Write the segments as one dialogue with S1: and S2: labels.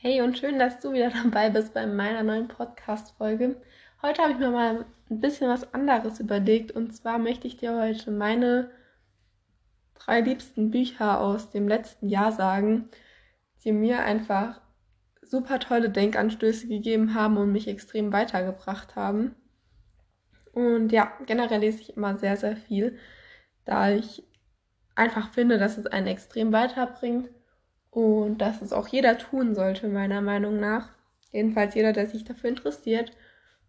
S1: Hey und schön, dass du wieder dabei bist bei meiner neuen Podcast-Folge. Heute habe ich mir mal ein bisschen was anderes überlegt und zwar möchte ich dir heute meine drei liebsten Bücher aus dem letzten Jahr sagen, die mir einfach super tolle Denkanstöße gegeben haben und mich extrem weitergebracht haben. Und ja, generell lese ich immer sehr, sehr viel, da ich einfach finde, dass es einen extrem weiterbringt und dass es auch jeder tun sollte, meiner Meinung nach. Jedenfalls jeder, der sich dafür interessiert.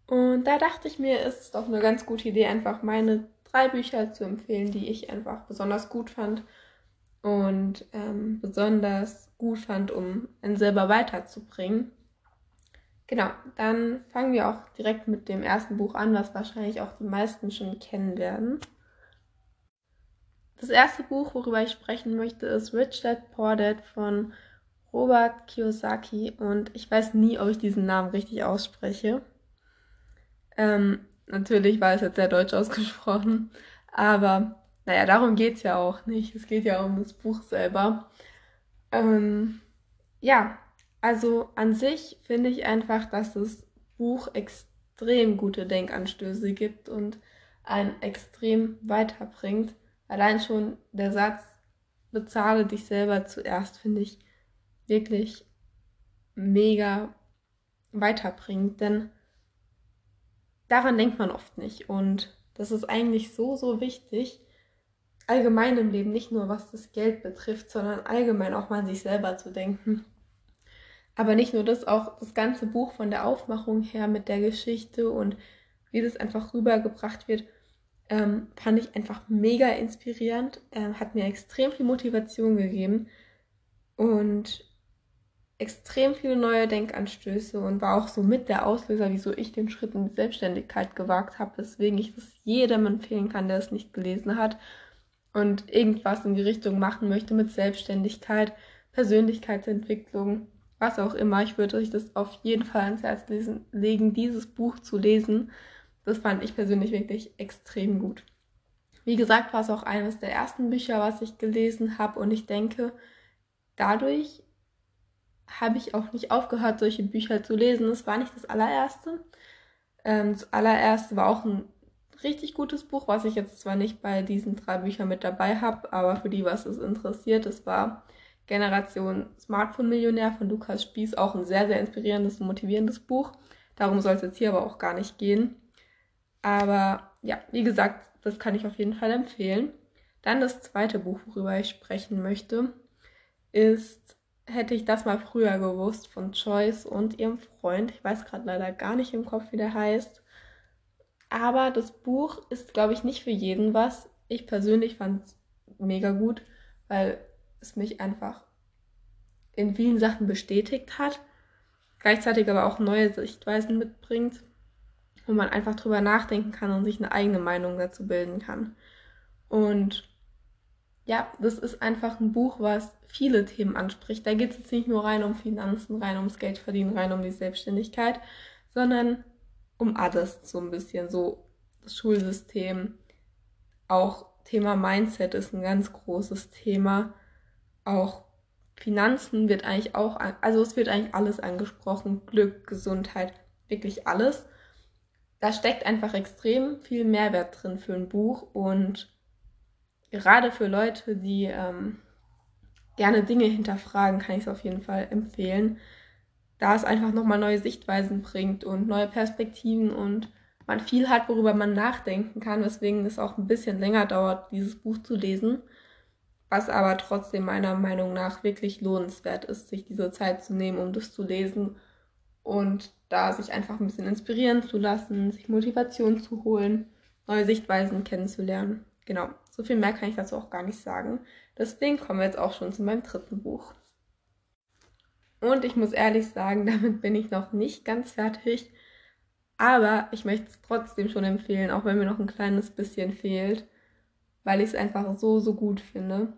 S1: Und da dachte ich mir, ist es doch eine ganz gute Idee, einfach meine drei Bücher zu empfehlen, die ich einfach besonders gut fand und ähm, besonders gut fand, um einen selber weiterzubringen. Genau, dann fangen wir auch direkt mit dem ersten Buch an, was wahrscheinlich auch die meisten schon kennen werden. Das erste Buch, worüber ich sprechen möchte, ist Rich Dad Poor Dad von Robert Kiyosaki und ich weiß nie, ob ich diesen Namen richtig ausspreche. Ähm, natürlich war es jetzt sehr deutsch ausgesprochen, aber naja, darum geht es ja auch nicht. Es geht ja um das Buch selber. Ähm, ja, also an sich finde ich einfach, dass das Buch extrem gute Denkanstöße gibt und einen extrem weiterbringt. Allein schon der Satz, bezahle dich selber zuerst, finde ich wirklich mega weiterbringt, denn daran denkt man oft nicht und das ist eigentlich so, so wichtig, allgemein im Leben, nicht nur was das Geld betrifft, sondern allgemein auch mal an sich selber zu denken. Aber nicht nur das, auch das ganze Buch von der Aufmachung her mit der Geschichte und wie das einfach rübergebracht wird, ähm, fand ich einfach mega inspirierend, ähm, hat mir extrem viel Motivation gegeben und extrem viele neue Denkanstöße und war auch so mit der Auslöser, wieso ich den Schritt in die Selbstständigkeit gewagt habe, weswegen ich das jedem empfehlen kann, der es nicht gelesen hat und irgendwas in die Richtung machen möchte mit Selbstständigkeit, Persönlichkeitsentwicklung, was auch immer. Ich würde euch das auf jeden Fall ans Herz lesen, legen, dieses Buch zu lesen, das fand ich persönlich wirklich extrem gut. Wie gesagt, war es auch eines der ersten Bücher, was ich gelesen habe und ich denke, dadurch habe ich auch nicht aufgehört, solche Bücher zu lesen. Es war nicht das allererste. Ähm, das allererste war auch ein richtig gutes Buch, was ich jetzt zwar nicht bei diesen drei Büchern mit dabei habe, aber für die, was es interessiert, es war Generation Smartphone-Millionär von Lukas Spieß, auch ein sehr, sehr inspirierendes und motivierendes Buch. Darum soll es jetzt hier aber auch gar nicht gehen. Aber ja, wie gesagt, das kann ich auf jeden Fall empfehlen. Dann das zweite Buch, worüber ich sprechen möchte, ist Hätte ich das mal früher gewusst von Joyce und ihrem Freund. Ich weiß gerade leider gar nicht im Kopf, wie der heißt. Aber das Buch ist, glaube ich, nicht für jeden was. Ich persönlich fand es mega gut, weil es mich einfach in vielen Sachen bestätigt hat. Gleichzeitig aber auch neue Sichtweisen mitbringt wo man einfach drüber nachdenken kann und sich eine eigene Meinung dazu bilden kann. Und ja, das ist einfach ein Buch, was viele Themen anspricht. Da geht es jetzt nicht nur rein um Finanzen, rein ums Geldverdienen, rein um die Selbstständigkeit, sondern um alles so ein bisschen. So das Schulsystem, auch Thema Mindset ist ein ganz großes Thema. Auch Finanzen wird eigentlich auch, also es wird eigentlich alles angesprochen. Glück, Gesundheit, wirklich alles da steckt einfach extrem viel Mehrwert drin für ein Buch und gerade für Leute, die ähm, gerne Dinge hinterfragen, kann ich es auf jeden Fall empfehlen, da es einfach nochmal neue Sichtweisen bringt und neue Perspektiven und man viel hat, worüber man nachdenken kann, weswegen es auch ein bisschen länger dauert, dieses Buch zu lesen, was aber trotzdem meiner Meinung nach wirklich lohnenswert ist, sich diese Zeit zu nehmen, um das zu lesen und da sich einfach ein bisschen inspirieren zu lassen, sich Motivation zu holen, neue Sichtweisen kennenzulernen. Genau, so viel mehr kann ich dazu auch gar nicht sagen. Deswegen kommen wir jetzt auch schon zu meinem dritten Buch. Und ich muss ehrlich sagen, damit bin ich noch nicht ganz fertig. Aber ich möchte es trotzdem schon empfehlen, auch wenn mir noch ein kleines bisschen fehlt, weil ich es einfach so, so gut finde.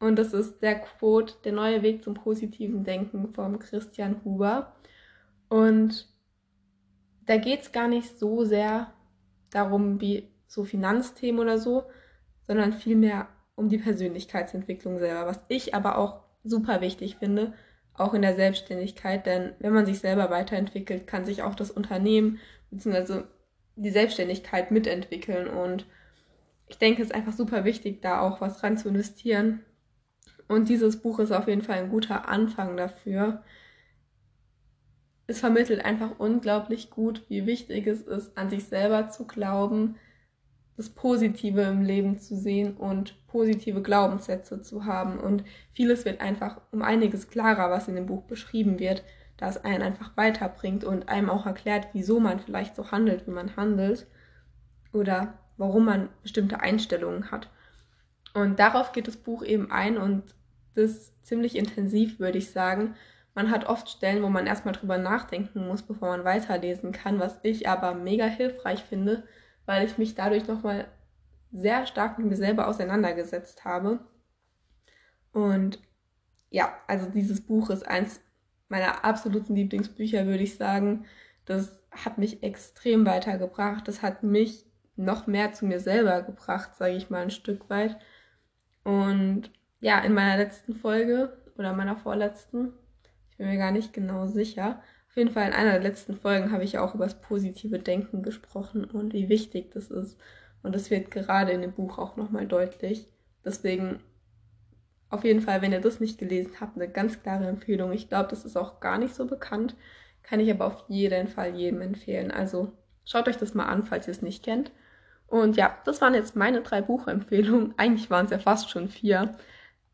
S1: Und das ist der Quote Der neue Weg zum positiven Denken von Christian Huber. Und da geht es gar nicht so sehr darum, wie so Finanzthemen oder so, sondern vielmehr um die Persönlichkeitsentwicklung selber, was ich aber auch super wichtig finde, auch in der Selbstständigkeit, denn wenn man sich selber weiterentwickelt, kann sich auch das Unternehmen bzw. die Selbstständigkeit mitentwickeln und ich denke, es ist einfach super wichtig, da auch was dran zu investieren. Und dieses Buch ist auf jeden Fall ein guter Anfang dafür. Es vermittelt einfach unglaublich gut, wie wichtig es ist, an sich selber zu glauben, das Positive im Leben zu sehen und positive Glaubenssätze zu haben. Und vieles wird einfach um einiges klarer, was in dem Buch beschrieben wird, da es einen einfach weiterbringt und einem auch erklärt, wieso man vielleicht so handelt, wie man handelt oder warum man bestimmte Einstellungen hat. Und darauf geht das Buch eben ein und das ziemlich intensiv, würde ich sagen. Man hat oft Stellen, wo man erstmal drüber nachdenken muss, bevor man weiterlesen kann, was ich aber mega hilfreich finde, weil ich mich dadurch nochmal sehr stark mit mir selber auseinandergesetzt habe. Und ja, also dieses Buch ist eins meiner absoluten Lieblingsbücher, würde ich sagen. Das hat mich extrem weitergebracht. Das hat mich noch mehr zu mir selber gebracht, sage ich mal ein Stück weit. Und ja, in meiner letzten Folge oder meiner vorletzten, bin mir gar nicht genau sicher, auf jeden Fall in einer der letzten Folgen habe ich auch über das positive Denken gesprochen und wie wichtig das ist. Und das wird gerade in dem Buch auch nochmal deutlich. Deswegen auf jeden Fall, wenn ihr das nicht gelesen habt, eine ganz klare Empfehlung. Ich glaube, das ist auch gar nicht so bekannt. Kann ich aber auf jeden Fall jedem empfehlen. Also schaut euch das mal an, falls ihr es nicht kennt. Und ja, das waren jetzt meine drei Buchempfehlungen. Eigentlich waren es ja fast schon vier.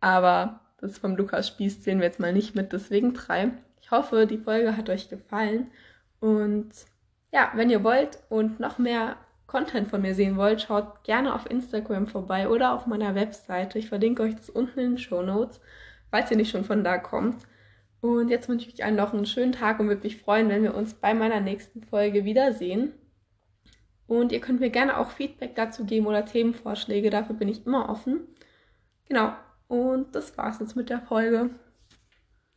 S1: Aber das vom Lukas Spieß zählen wir jetzt mal nicht mit, deswegen drei. Ich hoffe, die Folge hat euch gefallen. Und ja, wenn ihr wollt und noch mehr Content von mir sehen wollt, schaut gerne auf Instagram vorbei oder auf meiner Webseite. Ich verlinke euch das unten in den Show Notes, falls ihr nicht schon von da kommt. Und jetzt wünsche ich euch allen noch einen schönen Tag und würde mich freuen, wenn wir uns bei meiner nächsten Folge wiedersehen. Und ihr könnt mir gerne auch Feedback dazu geben oder Themenvorschläge, dafür bin ich immer offen. Genau, und das war's jetzt mit der Folge.